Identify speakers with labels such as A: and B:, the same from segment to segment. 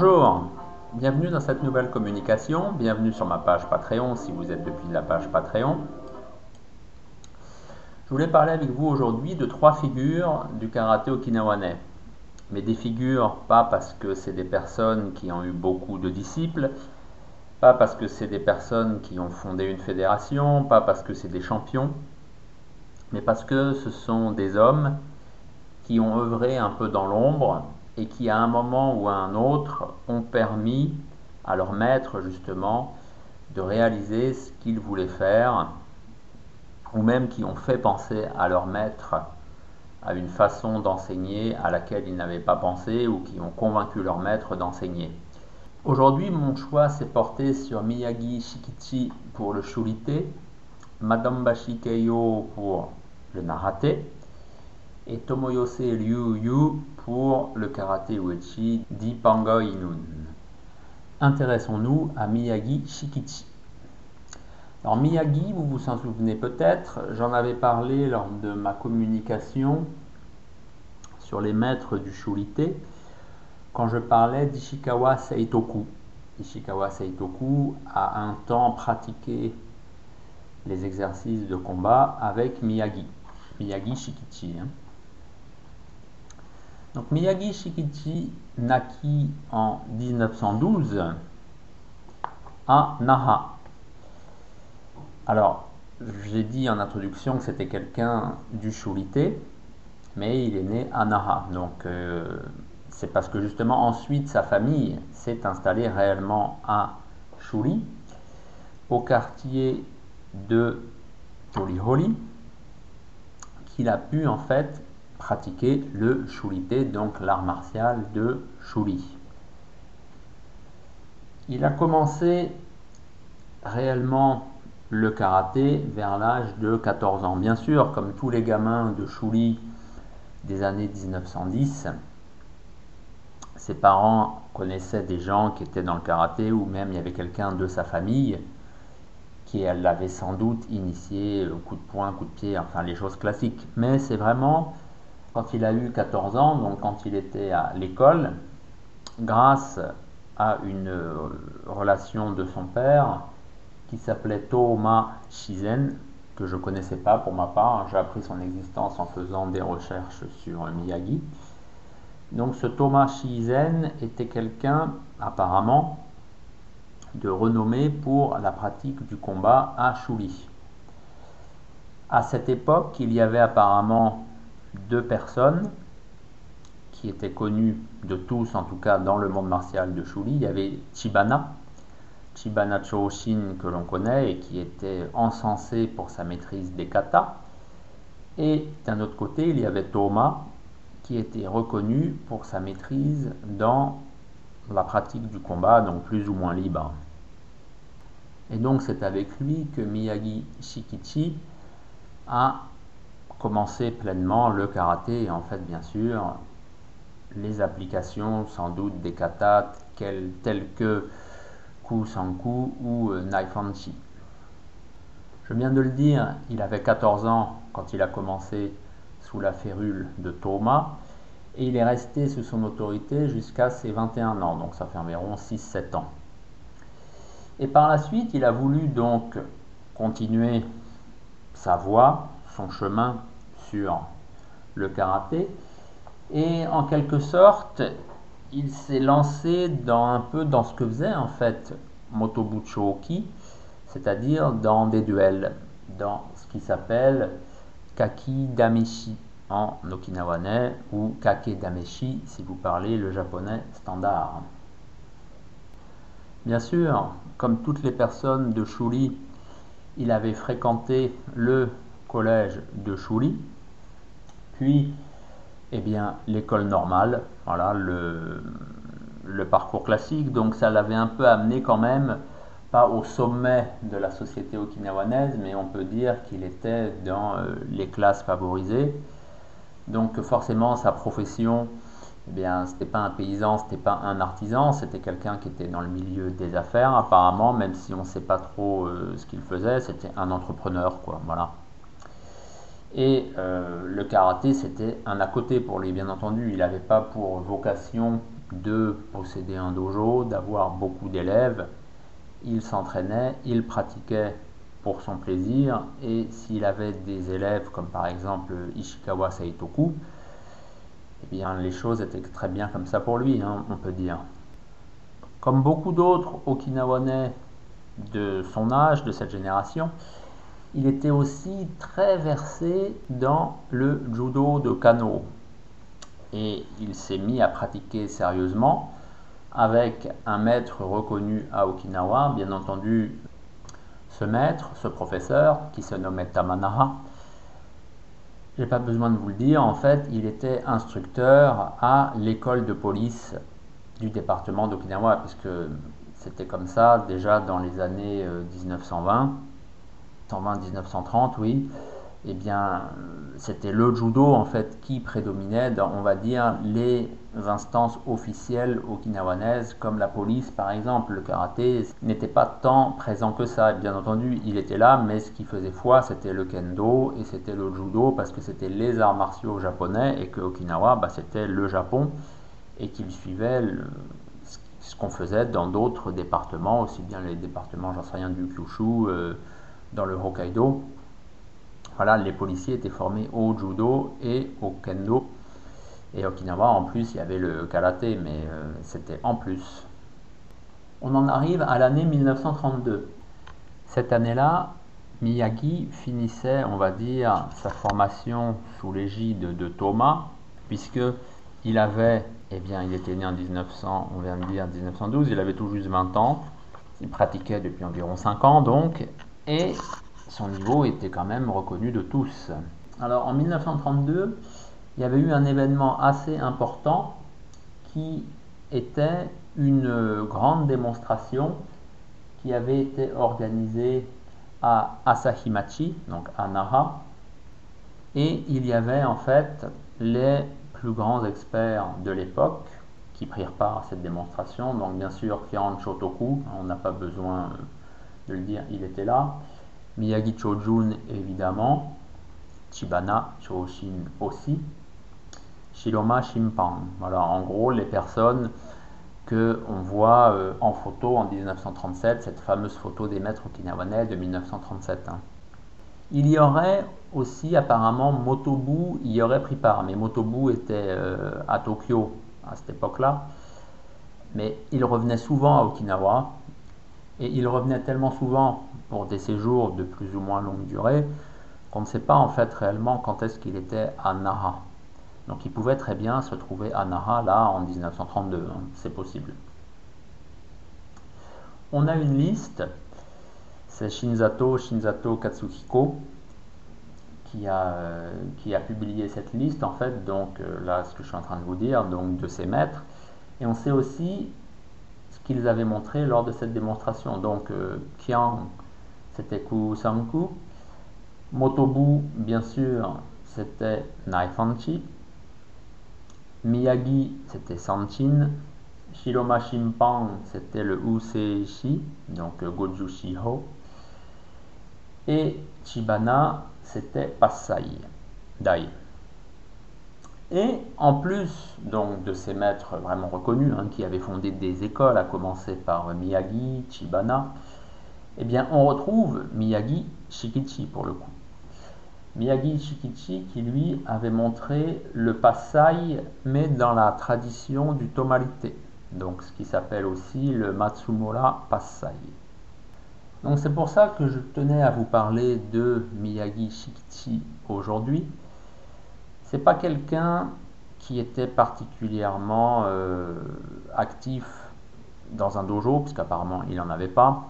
A: Bonjour, bienvenue dans cette nouvelle communication, bienvenue sur ma page Patreon si vous êtes depuis la page Patreon. Je voulais parler avec vous aujourd'hui de trois figures du karaté okinawanais. Mais des figures pas parce que c'est des personnes qui ont eu beaucoup de disciples, pas parce que c'est des personnes qui ont fondé une fédération, pas parce que c'est des champions, mais parce que ce sont des hommes qui ont œuvré un peu dans l'ombre et qui à un moment ou à un autre ont permis à leur maître justement de réaliser ce qu'ils voulaient faire, ou même qui ont fait penser à leur maître à une façon d'enseigner à laquelle ils n'avaient pas pensé ou qui ont convaincu leur maître d'enseigner. Aujourd'hui, mon choix s'est porté sur Miyagi Shikichi pour le Shurite, Madame Bashikeyo pour le Narate et Tomoyose Ryu Yu pour le Karate Uechi d'Ipango Inun. Intéressons-nous à Miyagi Shikichi. Alors Miyagi, vous vous en souvenez peut-être, j'en avais parlé lors de ma communication sur les maîtres du Shurite quand je parlais d'Ishikawa Seitoku. Ishikawa Seitoku a un temps pratiqué les exercices de combat avec Miyagi, Miyagi Shikichi. Hein. Donc Miyagi Shikichi naquit en 1912 à Naha. Alors, j'ai dit en introduction que c'était quelqu'un du Shurite, mais il est né à Naha. Donc, euh, c'est parce que justement ensuite sa famille s'est installée réellement à Shuri, au quartier de Toliholi, qu'il a pu en fait pratiquer le Shurite, donc l'art martial de Shuri. Il a commencé réellement le karaté vers l'âge de 14 ans. Bien sûr, comme tous les gamins de Shuri des années 1910, ses parents connaissaient des gens qui étaient dans le karaté ou même il y avait quelqu'un de sa famille qui l'avait sans doute initié au coup de poing, coup de pied, enfin les choses classiques. Mais c'est vraiment quand il a eu 14 ans, donc quand il était à l'école, grâce à une relation de son père qui s'appelait Tooma Shizen, que je ne connaissais pas pour ma part, j'ai appris son existence en faisant des recherches sur Miyagi. Donc ce Thomas Shizen était quelqu'un apparemment de renommée pour la pratique du combat à Shuli. À cette époque, il y avait apparemment deux personnes qui étaient connues de tous, en tout cas dans le monde martial de Shuli. Il y avait Chibana, Chibana Choshin que l'on connaît et qui était encensé pour sa maîtrise des katas. Et d'un autre côté, il y avait Thomas, qui était reconnu pour sa maîtrise dans la pratique du combat, donc plus ou moins libre. Et donc c'est avec lui que Miyagi Shikichi a commencé pleinement le karaté et en fait bien sûr les applications sans doute des katas telles que Kusanku ou euh, Naifanchi. Je viens de le dire, il avait 14 ans quand il a commencé sous la férule de Thomas, et il est resté sous son autorité jusqu'à ses 21 ans, donc ça fait environ 6-7 ans. Et par la suite, il a voulu donc continuer sa voie, son chemin sur le karaté, et en quelque sorte, il s'est lancé dans un peu dans ce que faisait en fait Motobucho Oki, c'est-à-dire dans des duels, dans ce qui s'appelle Kaki Dameshi en okinawanais ou Kake Dameshi si vous parlez le japonais standard. Bien sûr, comme toutes les personnes de Shuri, il avait fréquenté le collège de Shuri, puis eh bien l'école normale, voilà le, parcours classique, donc ça l'avait un peu amené quand même pas au sommet de la société okinawanaise, mais on peut dire qu'il était dans euh, les classes favorisées. Donc forcément, sa profession, eh bien, c'était pas un paysan, c'était pas un artisan, c'était quelqu'un qui était dans le milieu des affaires, apparemment, même si on ne sait pas trop euh, ce qu'il faisait, c'était un entrepreneur, quoi, voilà. Et euh, le karaté, c'était un à côté pour lui, bien entendu. Il n'avait pas pour vocation de posséder un dojo, d'avoir beaucoup d'élèves. Il s'entraînait, il pratiquait pour son plaisir et s'il avait des élèves comme par exemple Ishikawa Saitoku, eh bien les choses étaient très bien comme ça pour lui, hein, on peut dire. Comme beaucoup d'autres Okinawanais de son âge, de cette génération, il était aussi très versé dans le judo de kano. Et il s'est mis à pratiquer sérieusement avec un maître reconnu à Okinawa, bien entendu ce maître, ce professeur, qui se nommait Tamanaha. J'ai pas besoin de vous le dire, en fait, il était instructeur à l'école de police du département d'Okinawa, puisque c'était comme ça déjà dans les années 1920, 120-1930, oui. Eh bien, c'était le judo en fait qui prédominait dans, on va dire, les instances officielles okinawanaises, comme la police par exemple. Le karaté n'était pas tant présent que ça. bien entendu, il était là, mais ce qui faisait foi, c'était le kendo et c'était le judo parce que c'était les arts martiaux japonais et que Okinawa, bah, c'était le Japon et qu'il suivait ce qu'on faisait dans d'autres départements, aussi bien les départements, j'en sais rien, du Kyushu, euh, dans le Hokkaido. Voilà, les policiers étaient formés au judo et au kendo. Et Okinawa, en plus, il y avait le karaté, mais euh, c'était en plus. On en arrive à l'année 1932. Cette année-là, Miyagi finissait, on va dire, sa formation sous l'égide de Thomas, puisque il avait eh bien, il était né en 1900, on vient de dire 1912, il avait tout juste 20 ans. Il pratiquait depuis environ 5 ans donc, et son niveau était quand même reconnu de tous. Alors en 1932, il y avait eu un événement assez important qui était une grande démonstration qui avait été organisée à Asahimachi, donc à Nara, et il y avait en fait les plus grands experts de l'époque qui prirent part à cette démonstration. Donc bien sûr Kiran Shotoku, on n'a pas besoin de le dire, il était là. Miyagi Chojun évidemment, Chibana Choshin aussi, Shiroma Shimpan. Voilà, en gros les personnes que on voit euh, en photo en 1937, cette fameuse photo des maîtres okinawanais de 1937. Il y aurait aussi apparemment Motobu y aurait pris part, mais Motobu était euh, à Tokyo à cette époque-là. Mais il revenait souvent à Okinawa, et il revenait tellement souvent pour des séjours de plus ou moins longue durée qu'on ne sait pas en fait réellement quand est-ce qu'il était à Nara. Donc il pouvait très bien se trouver à Nara là en 1932, hein, c'est possible. On a une liste c'est Shinzato Shinzato Katsuhiko qui a, qui a publié cette liste, en fait, donc euh, là, ce que je suis en train de vous dire, donc de ses maîtres. Et on sait aussi qu'ils avaient montré lors de cette démonstration. Donc, euh, Kian, c'était Kusanku. Motobu, bien sûr, c'était Naifanchi. Miyagi, c'était Sanchin. Shiroma Shimpan, c'était le Useishi, donc euh, Goju Shiho. Et Chibana, c'était Passai Dai. Et en plus donc, de ces maîtres vraiment reconnus, hein, qui avaient fondé des écoles, à commencer par Miyagi, Chibana, eh bien on retrouve Miyagi Shikichi pour le coup. Miyagi Shikichi qui lui avait montré le Passai, mais dans la tradition du Tomarite, donc ce qui s'appelle aussi le Matsumura Passai. Donc c'est pour ça que je tenais à vous parler de Miyagi Shikichi aujourd'hui. C'est pas quelqu'un qui était particulièrement euh, actif dans un dojo, puisqu'apparemment il n'en avait pas.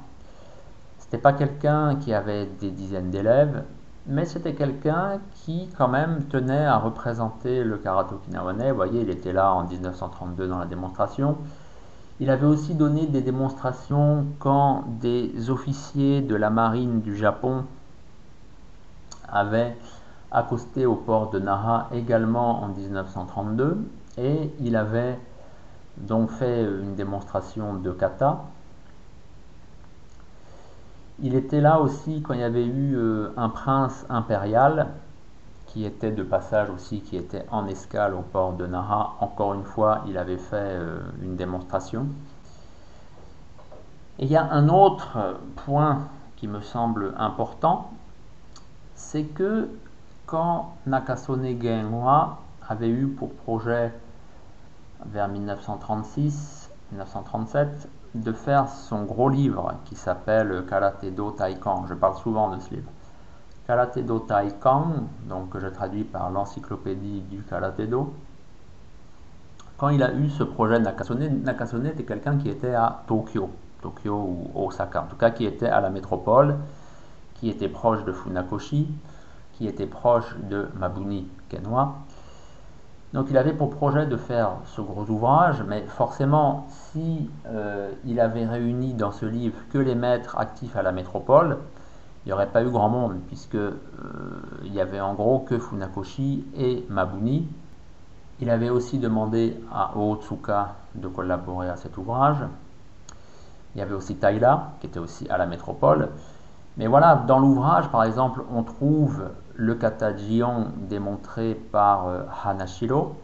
A: C'était pas quelqu'un qui avait des dizaines d'élèves, mais c'était quelqu'un qui quand même tenait à représenter le karaté okinawanais. Vous voyez, il était là en 1932 dans la démonstration. Il avait aussi donné des démonstrations quand des officiers de la marine du Japon avaient accosté au port de Nara également en 1932 et il avait donc fait une démonstration de kata. Il était là aussi quand il y avait eu euh, un prince impérial qui était de passage aussi, qui était en escale au port de Nara. Encore une fois, il avait fait euh, une démonstration. Et il y a un autre point qui me semble important, c'est que quand Nakasone Genwa avait eu pour projet vers 1936-1937 de faire son gros livre qui s'appelle Karate Do Taikan. Je parle souvent de ce livre. Karate Do Taikan, donc que je traduis par l'encyclopédie du Karate Do. Quand il a eu ce projet Nakasone, Nakasone était quelqu'un qui était à Tokyo, Tokyo ou Osaka, en tout cas qui était à la métropole, qui était proche de Funakoshi, qui était proche de Mabuni Kenwa. Donc il avait pour projet de faire ce gros ouvrage, mais forcément, si euh, il avait réuni dans ce livre que les maîtres actifs à la métropole, il n'y aurait pas eu grand monde, puisque euh, il y avait en gros que Funakoshi et Mabuni. Il avait aussi demandé à Otsuka de collaborer à cet ouvrage. Il y avait aussi Taira, qui était aussi à la métropole. Mais voilà, dans l'ouvrage, par exemple, on trouve le kata démontré par euh, Hanashiro.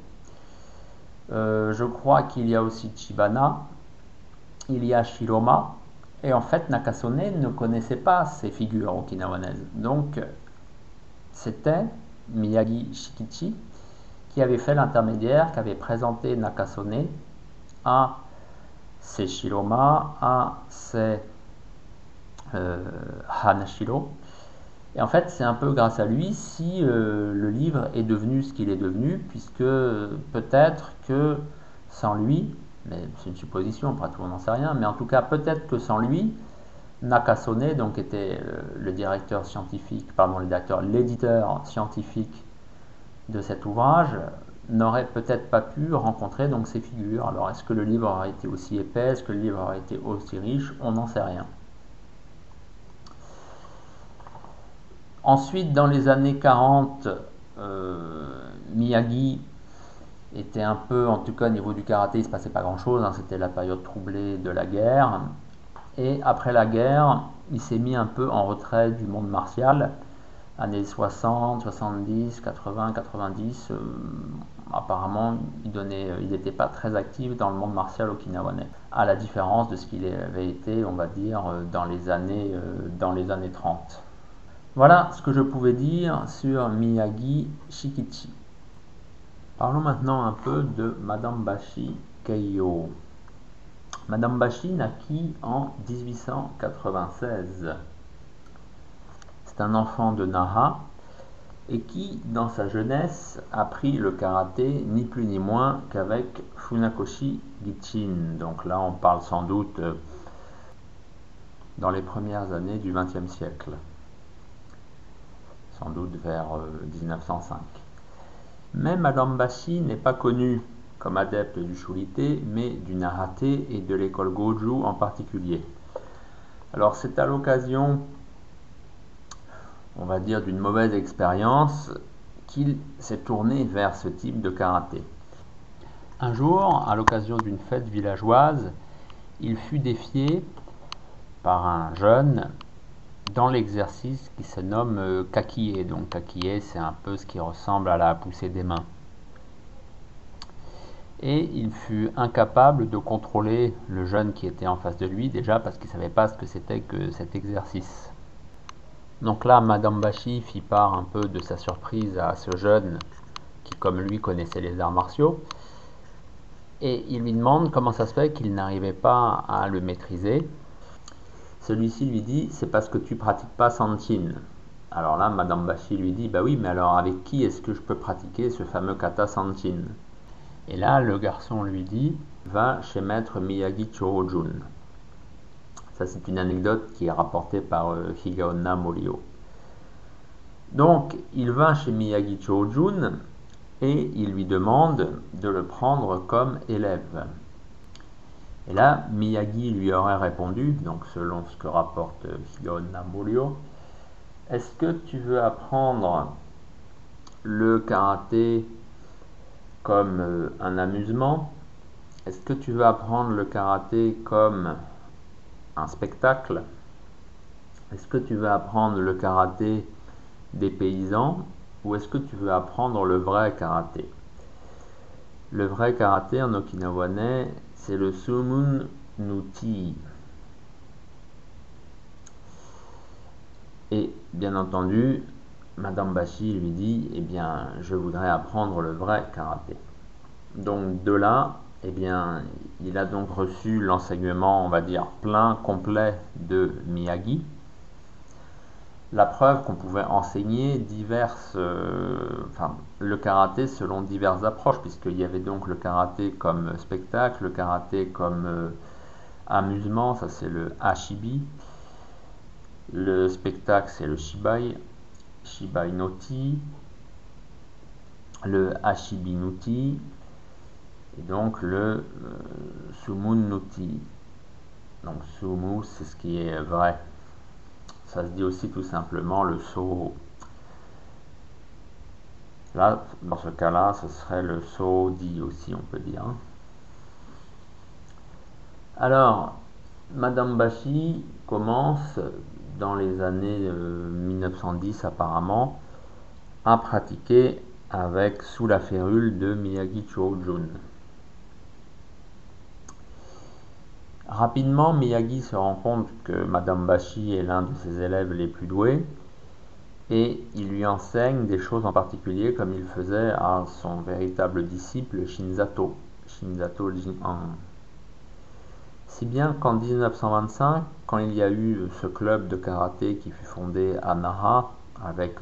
A: Euh, je crois qu'il y a aussi Chibana, il y a Shiroma, et en fait Nakasone ne connaissait pas ces figures okinawanaises. Donc c'était Miyagi Shikichi qui avait fait l'intermédiaire, qui avait présenté Nakasone à ses Shiroma, à ses euh, Hanashiro, et en fait, c'est un peu grâce à lui si euh, le livre est devenu ce qu'il est devenu, puisque peut-être que sans lui, mais c'est une supposition, après tout on n'en sait rien, mais en tout cas peut-être que sans lui, Nakasone, donc était euh, le directeur scientifique, pardon, l'éditeur scientifique de cet ouvrage, n'aurait peut-être pas pu rencontrer donc ces figures. Alors est-ce que le livre aurait été aussi épais, est-ce que le livre aurait été aussi riche? On n'en sait rien. Ensuite, dans les années 40, euh, Miyagi était un peu, en tout cas au niveau du karaté, il ne se passait pas grand-chose, hein, c'était la période troublée de la guerre. Et après la guerre, il s'est mis un peu en retrait du monde martial. Années 60, 70, 80, 90, apparemment, il n'était pas très actif dans le monde martial okinawanais, à la différence de ce qu'il avait été, on va dire, dans les années, euh, dans les années 30. Voilà ce que je pouvais dire sur Miyagi Shikichi. Parlons maintenant un peu de Madame Bashi Keiyo. Madame Bashi naquit en 1896. C'est un enfant de Naha et qui, dans sa jeunesse, a appris le karaté ni plus ni moins qu'avec Funakoshi Gichin. Donc là, on parle sans doute euh, dans les premières années du XXe siècle doute vers 1905. Euh, mais Madame Bashi n'est pas connue comme adepte du Shurite, mais du Narate et de l'école Goju en particulier. Alors c'est à l'occasion, on va dire, d'une mauvaise expérience qu'il s'est tourné vers ce type de karaté. Un jour, à l'occasion d'une fête villageoise, il fut défié par un jeune dans l'exercice qui se nomme euh, kakie. Donc kakie, c'est un peu ce qui ressemble à la poussée des mains. Et il fut incapable de contrôler le jeune qui était en face de lui, déjà parce qu'il ne savait pas ce que c'était que cet exercice. Donc là, Madame Bashi fit part un peu de sa surprise à ce jeune qui, comme lui, connaissait les arts martiaux. Et il lui demande comment ça se fait qu'il n'arrivait pas à le maîtriser. Celui-ci lui dit C'est parce que tu pratiques pas Santin. Alors là, Madame Bashi lui dit Bah oui, mais alors avec qui est-ce que je peux pratiquer ce fameux kata Santin Et là, le garçon lui dit Va chez maître Miyagi Chojun. Ça, c'est une anecdote qui est rapportée par euh, Higaonna. Donc, il va chez Miyagi Chojun et il lui demande de le prendre comme élève. Et là, Miyagi lui aurait répondu, donc selon ce que rapporte Shion Nambolio, est-ce que tu veux apprendre le karaté comme euh, un amusement? Est-ce que tu veux apprendre le karaté comme un spectacle? Est-ce que tu veux apprendre le karaté des paysans? Ou est-ce que tu veux apprendre le vrai karaté? Le vrai karaté en okinawanais, c'est le sumun nuti. Et bien entendu, Madame Bashi lui dit Eh bien, je voudrais apprendre le vrai karaté. Donc, de là, eh bien, il a donc reçu l'enseignement, on va dire, plein, complet de Miyagi. La preuve qu'on pouvait enseigner diverses, euh, le karaté selon diverses approches, puisqu'il y avait donc le karaté comme spectacle, le karaté comme euh, amusement, ça c'est le hashibi. Le spectacle c'est le shibai, shibai noti, le hashibi noti, et donc le euh, sumun noti. Donc sumu c'est ce qui est vrai. Ça se dit aussi tout simplement le so. Là, dans ce cas-là, ce serait le so dit aussi, on peut dire. Alors, Madame Bashi commence dans les années 1910 euh, apparemment à pratiquer avec sous la férule de Miyagi Chojun. Rapidement, Miyagi se rend compte que Madame Bashi est l'un de ses élèves les plus doués et il lui enseigne des choses en particulier comme il faisait à son véritable disciple Shinzato, Shinzato Jin'an. Si bien qu'en 1925, quand il y a eu ce club de karaté qui fut fondé à Nara, avec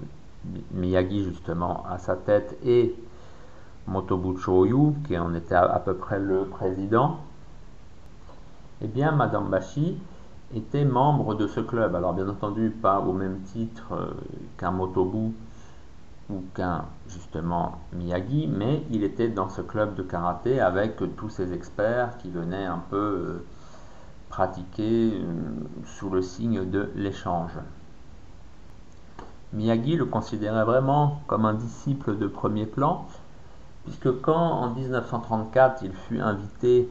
A: Miyagi justement à sa tête et Motobucho Oyu, qui en était à, peu près le président, eh bien Madame Bashi était membre de ce club. Alors bien entendu pas au même titre euh, qu'un Motobu ou qu'un justement Miyagi, mais il était dans ce club de karaté avec tous ces experts qui venaient un peu euh, pratiqué euh, sous le signe de l'échange. Miyagi le considérait vraiment comme un disciple de premier plan, puisque quand en 1934 il fut invité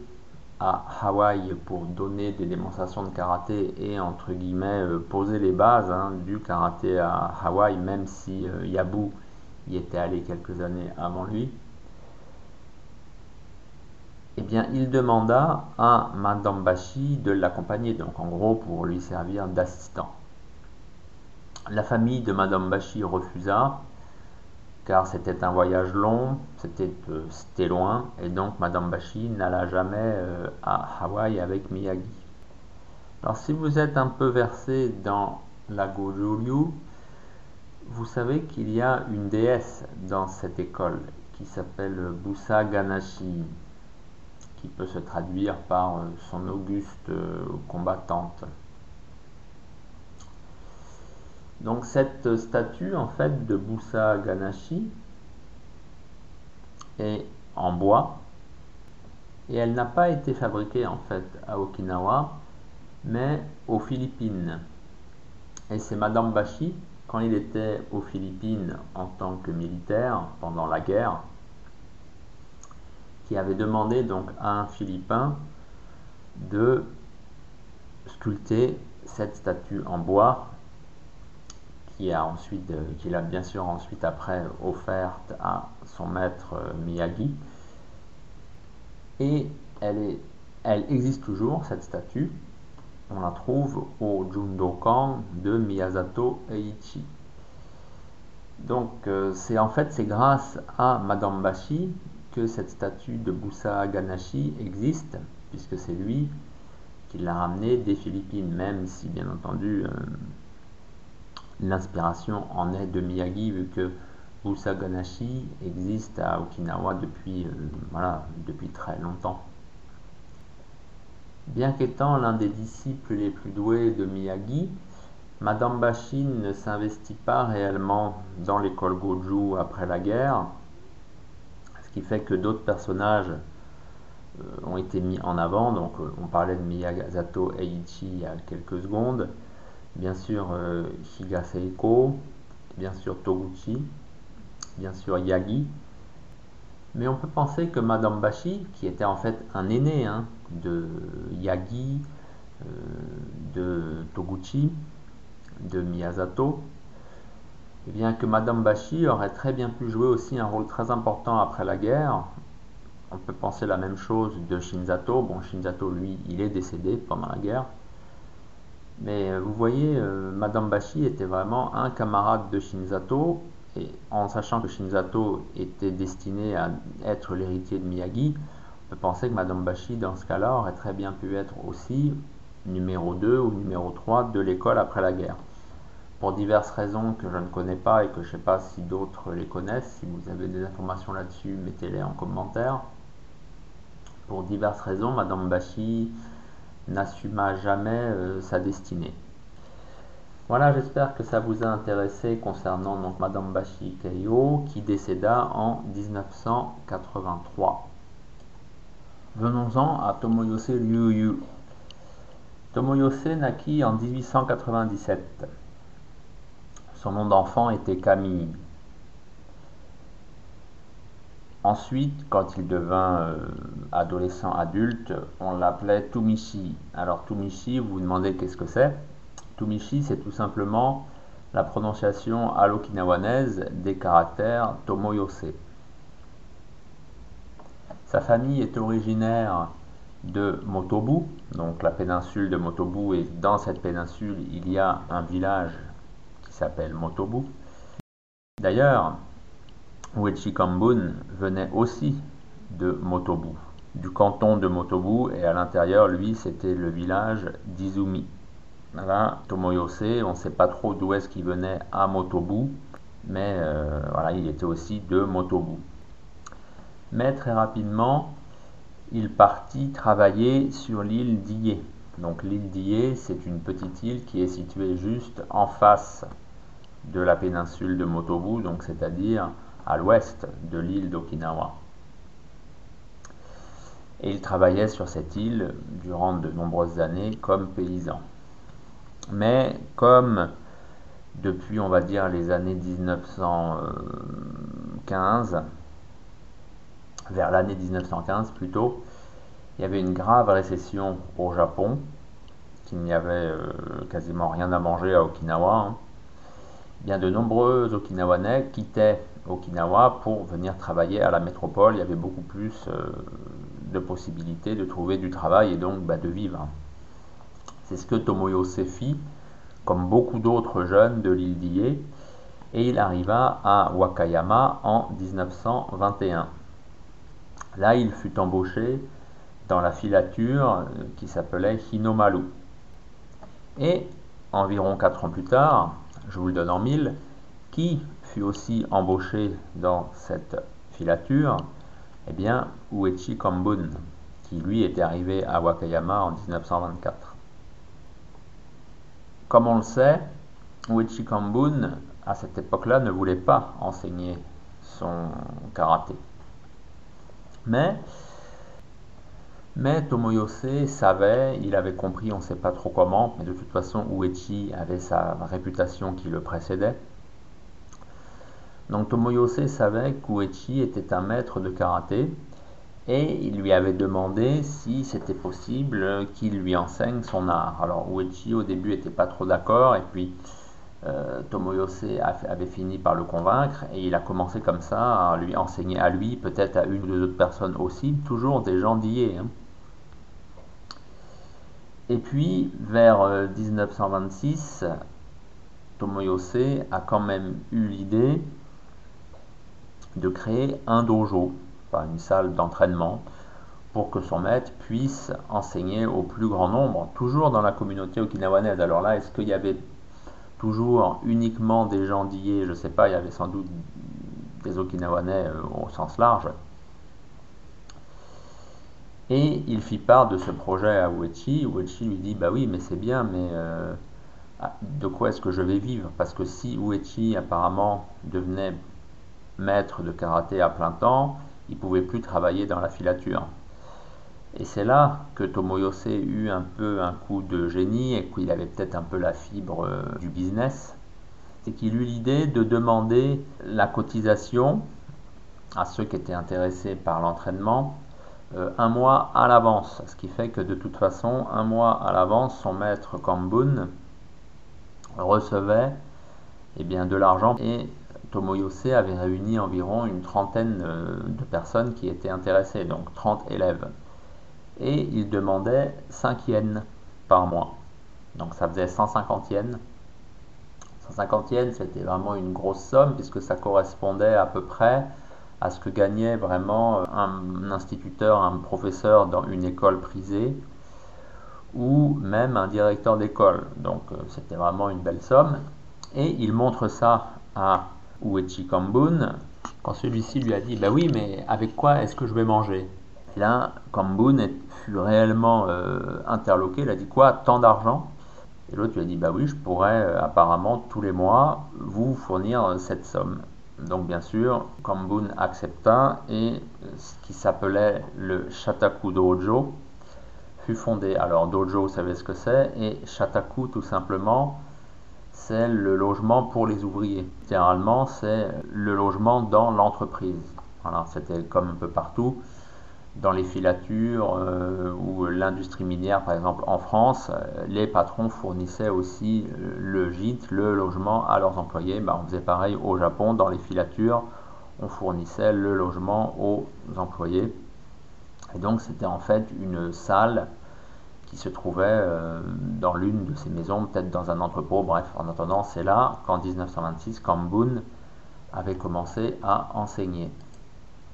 A: à Hawaï pour donner des démonstrations de karaté et entre guillemets euh, poser les bases hein, du karaté à Hawaï, même si euh, Yabu y était allé quelques années avant lui, eh bien, il demanda à Madame Bashi de l'accompagner, donc en gros pour lui servir d'assistant. La famille de Madame Bashi refusa, car c'était un voyage long, c'était euh, loin, et donc Madame Bashi n'alla jamais euh, à Hawaï avec Miyagi. Alors si vous êtes un peu versé dans la Goju-ryu, vous savez qu'il y a une déesse dans cette école qui s'appelle Busa Ganashi qui peut se traduire par euh, son auguste combattante. Donc cette statue en fait de Busa Ganashi est en bois et elle n'a pas été fabriquée en fait à Okinawa mais aux Philippines. Et c'est Madame Bashi, quand il était aux Philippines en tant que militaire pendant la guerre, qui avait demandé donc à un Philippin de sculpter cette statue en bois qui a ensuite, euh, qu'il a bien sûr ensuite après offerte à son maître euh, Miyagi. Et elle, existe toujours, cette statue. On la trouve au Jundokan de Miyazato Eiichi. Donc euh, c'est en fait c'est grâce à Madame Bashi que cette statue de Busa Ganashi existe, puisque c'est lui qui l'a ramenée des Philippines, même si bien entendu l'inspiration en est de Miyagi, vu que Busa Ganashi existe à Okinawa depuis, euh, depuis très longtemps. Bien qu'étant l'un des disciples les plus doués de Miyagi, Madame Bashin ne s'investit pas réellement dans l'école Goju après la guerre, qui fait que d'autres personnages euh, ont été mis en avant. Donc, euh, on parlait de Miyazato Eiichi il y a quelques secondes. Bien sûr, euh, bien sûr Toguchi, bien sûr Yagi. Mais on peut penser que Madame Bashi, qui était en fait un aîné hein, de Yagi, de Toguchi, de Miyazato, eh bien que Madame Bashi aurait très bien pu jouer aussi un rôle très important après la guerre. On peut penser la même chose de Shinzato. Bon, Shinzato, lui, il est décédé pendant la guerre. Mais euh, vous voyez, euh, Madame Bashi était vraiment un camarade de Shinzato. Et en sachant que Shinzato était destiné à être l'héritier de Miyagi, on peut penser que Madame Bashi, dans ce cas-là, aurait très bien pu être aussi numéro 2 ou numéro 3 de l'école après la guerre pour diverses raisons que je ne connais pas et que je ne sais pas si d'autres les connaissent. Si vous avez des informations là-dessus, mettez-les en commentaire. Pour diverses raisons, Madame Bashi n'assuma jamais euh, sa destinée. Voilà, j'espère que ça vous a intéressé concernant Madame Bashi Keio qui décéda en 1983. Venons-en à Tomoyose Ryu. Tomoyose naquit en 1897. Son nom d'enfant était Camille. Ensuite, quand il devint euh, adolescent adulte, on l'appelait Tumishi. Alors Tumishi, vous vous demandez qu'est-ce que c'est? Tumishi, c'est tout simplement la prononciation à l'okinawanaise des caractères Tomoyose. Sa famille est originaire de Motobu, donc la péninsule de Motobu, et dans cette péninsule, il y a un village s'appelle Motobu. D'ailleurs, Uechi Kambun venait aussi de Motobu, du canton de Motobu, et à l'intérieur, lui, c'était le village d'Izumi. Là, Tomoyose, on ne sait pas trop d'où est-ce qu'il venait à Motobu, mais euh, voilà, il était aussi de Motobu. Mais très rapidement, il partit travailler sur l'île d'Ie. Donc l'île d'Ie, c'est une petite île qui est située juste en face de la péninsule de Motobu, donc c'est-à-dire à, l'ouest de l'île d'Okinawa. Et il travaillait sur cette île durant de nombreuses années comme paysan. Mais comme depuis, on va dire, les années 1915, vers l'année 1915 plutôt, il y avait une grave récession au Japon, qu'il n'y avait euh, quasiment rien à manger à Okinawa. Hein bien de nombreux Okinawanais quittaient Okinawa pour venir travailler à la métropole. Il y avait beaucoup plus euh, de possibilités de trouver du travail et donc bah, de vivre. C'est ce que Tomoyose fit, comme beaucoup d'autres jeunes de l'île d'Ie, et il arriva à Wakayama en 1921. Là, il fut embauché dans la filature euh, qui s'appelait Hinomaru. Et environ 4 ans plus tard, je vous le donne en mille, qui fut aussi embauché dans cette filature Eh bien, Uechi Kambun, qui lui était arrivé à Wakayama en 1924. Comme on le sait, Uechi Kambun, à cette époque-là, ne voulait pas enseigner son karaté. Mais mais Tomoyose savait, il avait compris, on ne sait pas trop comment, mais de toute façon Uechi avait sa réputation qui le précédait. Donc Tomoyose savait qu'Uechi était un maître de karaté et il lui avait demandé si c'était possible qu'il lui enseigne son art. Alors Uechi au début n'était pas trop d'accord et puis euh, Tomoyose avait fini par le convaincre et il a commencé comme ça à lui enseigner à lui, peut-être à une ou deux autres personnes aussi, toujours des gens d'hier. Hein. Et puis, vers 1926, euh, Tomoyose a quand même eu l'idée de créer un dojo, une salle d'entraînement, pour que son maître puisse enseigner au plus grand nombre, toujours dans la communauté okinawanaise. Alors là, est-ce qu'il y avait toujours uniquement des gens d'Ié Je ne sais pas, il y avait sans doute des Okinawanais euh, au sens large. Et il fit part de ce projet à Uechi. Uechi lui dit Bah oui, mais c'est bien, mais euh, de quoi est-ce que je vais vivre? Parce que si Uechi apparemment devenait maître de karaté à plein temps, il pouvait plus travailler dans la filature. Et c'est là que Tomoyose eut un peu un coup de génie et qu'il avait peut-être un peu la fibre euh, du business. C'est qu'il eut l'idée de demander la cotisation à ceux qui étaient intéressés par l'entraînement euh, un mois à l'avance. Ce qui fait que de toute façon, un mois à l'avance, son maître Kambun recevait eh bien, de l'argent et Tomoyose avait réuni environ une trentaine de personnes qui étaient intéressées, donc 30 élèves. Et il demandait 5 yens par mois. Donc ça faisait 150 yens. 150 yens, c'était vraiment une grosse somme puisque ça correspondait à peu près à ce que gagnait vraiment un instituteur, un professeur dans une école prisée ou même un directeur d'école. Donc euh, c'était vraiment une belle somme. Et il montre ça à Uechi Kambun quand celui-ci lui a dit Bah oui, mais avec quoi est-ce que je vais manger? Là, Kambun fut réellement euh, interloqué. Il a dit Quoi Tant d'argent? Et l'autre lui a dit Bah oui, je pourrais euh, apparemment tous les mois vous fournir cette somme. Donc bien sûr, Kambun accepta et ce qui s'appelait le Shataku Dojo fut fondé. Alors Dojo, vous savez ce que c'est, et Shataku tout simplement, c'est le logement pour les ouvriers. Généralement, c'est le logement dans l'entreprise. Voilà, c'était comme un peu partout dans les filatures euh, ou l'industrie minière, par exemple en France, euh, les patrons fournissaient aussi le gîte, le logement à leurs employés. Ben, on faisait pareil au Japon, dans les filatures, on fournissait le logement aux employés. Et donc c'était en fait une salle qui se trouvait dans l'une de ces maisons, peut-être dans un entrepôt. Bref, en attendant, c'est là qu'en 1926, Kambun avait commencé à enseigner.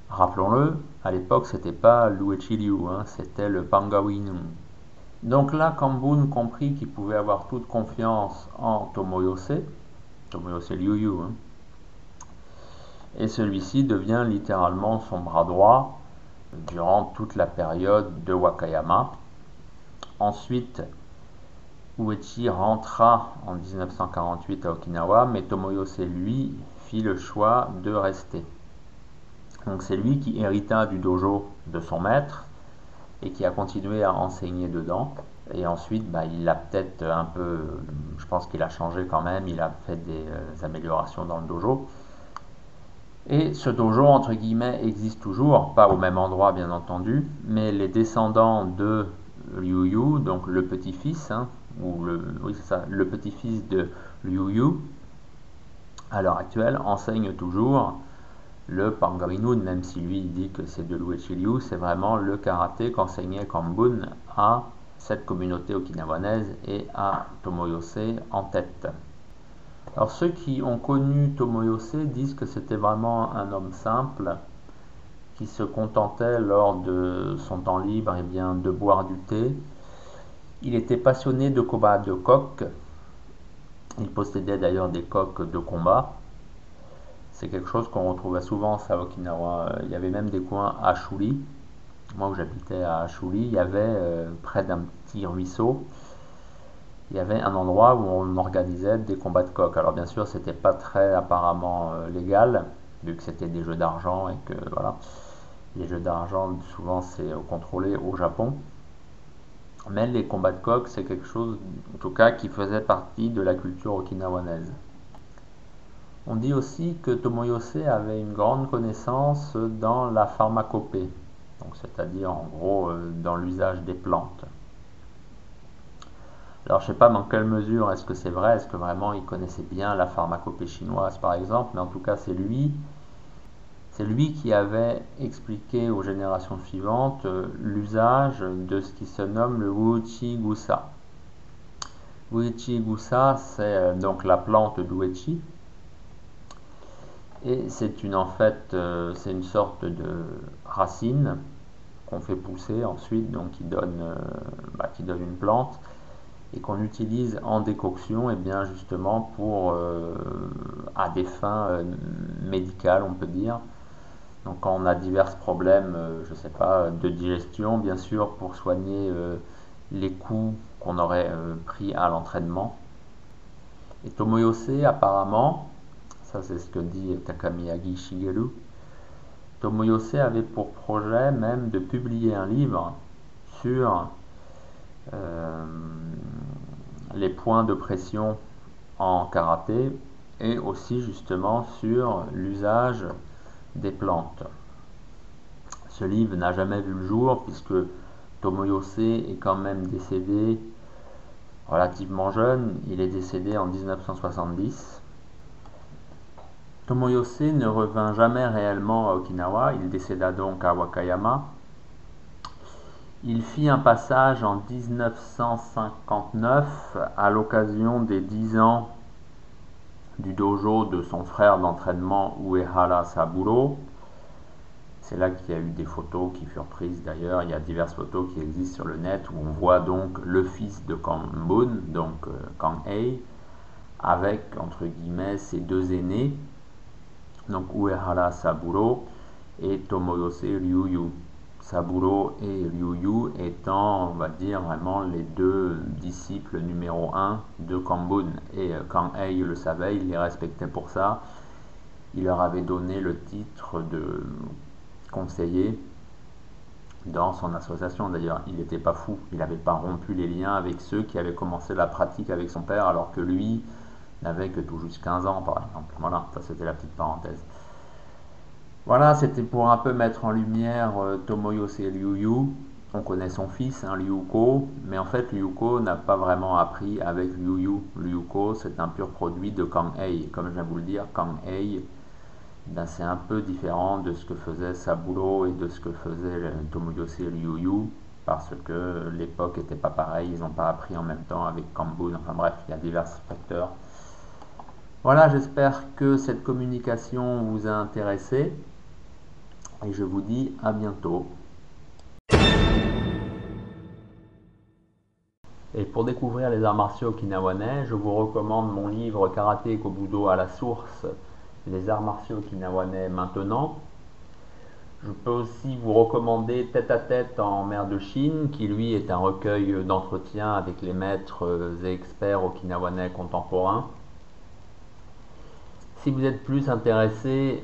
A: Rappelons-le, à l'époque, c'était pas Luechi Liu, hein, c'était le Pangawinu. Donc là, Kambun comprit qu'il pouvait avoir toute confiance en Tomoyose, Tomoyose Liu hein, et celui-ci devient littéralement son bras droit durant toute la période de Wakayama. Ensuite, Uechi rentra en 1948 à Okinawa, mais Tomoyose, lui, fit le choix de rester. Donc c'est lui qui hérita du dojo de son maître et qui a continué à enseigner dedans. Et ensuite, bah, il a peut-être un peu, je pense qu'il a changé quand même, il a fait des euh, améliorations dans le dojo. Et ce dojo, entre guillemets, existe toujours, pas au même endroit bien entendu, mais les descendants de Liu Yu, donc le petit-fils, hein, ou le, ça, le petit-fils de Liu Yu, à l'heure actuelle, enseignent toujours le Pangarinu, même si lui dit que c'est de l'Uechi c'est vraiment le karaté qu'enseignait Kambun à cette communauté okinawanaise et à Tomoyose en tête. Alors ceux qui ont connu Tomoyose disent que c'était vraiment un homme simple qui se contentait lors de son temps libre eh bien, de boire du thé. Il était passionné de combat de coq. Il possédait d'ailleurs des coqs de combat. C'est quelque chose qu'on retrouvait souvent à Okinawa. Il y avait même des coins à Shuli. Moi où j'habitais à Shuli, il y avait euh, près d'un petit ruisseau, il y avait un endroit où on organisait des combats de coq. Alors bien sûr, c'était pas très apparemment euh, légal, vu que c'était des jeux d'argent et que voilà, les jeux d'argent souvent c'est contrôlé au Japon. Mais les combats de coq, c'est quelque chose, en tout cas, qui faisait partie de la culture okinawanaise. On dit aussi que Tomoyose avait une grande connaissance dans la pharmacopée, c'est-à-dire en gros euh, dans l'usage des plantes. Alors je ne sais pas dans quelle mesure est-ce que c'est vrai, est-ce que vraiment il connaissait bien la pharmacopée chinoise par exemple, mais en tout cas c'est lui, c'est lui qui avait expliqué aux générations suivantes euh, l'usage de ce qui se nomme le Wuchi Gusa. C'est euh, donc la plante d'Uechi, et c'est une en fait euh, c'est une sorte de racine qu'on fait pousser ensuite donc qui donne bah, une plante et qu'on utilise en décoction et bien justement pour à des fins médicales on peut dire donc quand on a divers problèmes je sais pas de digestion bien sûr pour soigner les coups qu'on aurait pris à l'entraînement et Tomoyose apparemment ça, c'est ce que dit Takamiyagi Shigeru. Tomoyose avait pour projet même de publier un livre sur euh, les points de pression en karaté et aussi justement sur l'usage des plantes. Ce livre n'a jamais vu le jour puisque Tomoyose est quand même décédé relativement jeune. Il est décédé en 1970 Tomoyose ne revint jamais réellement à Okinawa, il décéda donc à Wakayama. Il fit un passage en 1959 à l'occasion des 10 ans du dojo de son frère d'entraînement Uehara Saburo. C'est là qu'il y a eu des photos qui furent prises d'ailleurs. Il y a diverses photos qui existent sur le net où on voit donc le fils de Kanbun, donc euh, Kanhei, avec entre guillemets ses deux aînés, donc Uehara Saburo et Tomoyose Ryuyu. Saburo et Ryuyu étant, on va dire, vraiment les deux disciples numéro un de Kambun. Et euh, quand Ei le savait, il les respectait pour ça. Il leur avait donné le titre de conseiller dans son association. D'ailleurs, il n'était pas fou. Il n'avait pas rompu les liens avec ceux qui avaient commencé la pratique avec son père, alors que lui n'avait que tout juste 15 ans, par exemple. Voilà, ça c'était la petite parenthèse. Voilà, c'était pour un peu mettre en lumière euh, Tomoyose Ryuyu. On connaît son fils, hein, mais en fait Ryuko n'a pas vraiment appris avec Ryuyu. Ryuko, c'est un pur produit de Kang Hei. Comme je viens vous le dire, Kang Hei, ben, c'est un peu différent de ce que faisait Saburo et de ce que faisait euh, Tomoyose Ryuyu, parce que l'époque n'était pas pareille, ils n'ont pas appris en même temps avec Kambun, enfin bref, il y a divers facteurs. Voilà, j'espère que cette communication vous a intéressé et je vous dis à bientôt. Et pour découvrir les arts martiaux okinawanais, je vous recommande mon livre Karaté Kobudo à la source, les arts martiaux okinawanais maintenant. Je peux aussi vous recommander Tête à tête en mer de Chine, qui lui est un recueil d'entretien avec les maîtres et experts okinawanais contemporains. Si vous êtes plus intéressé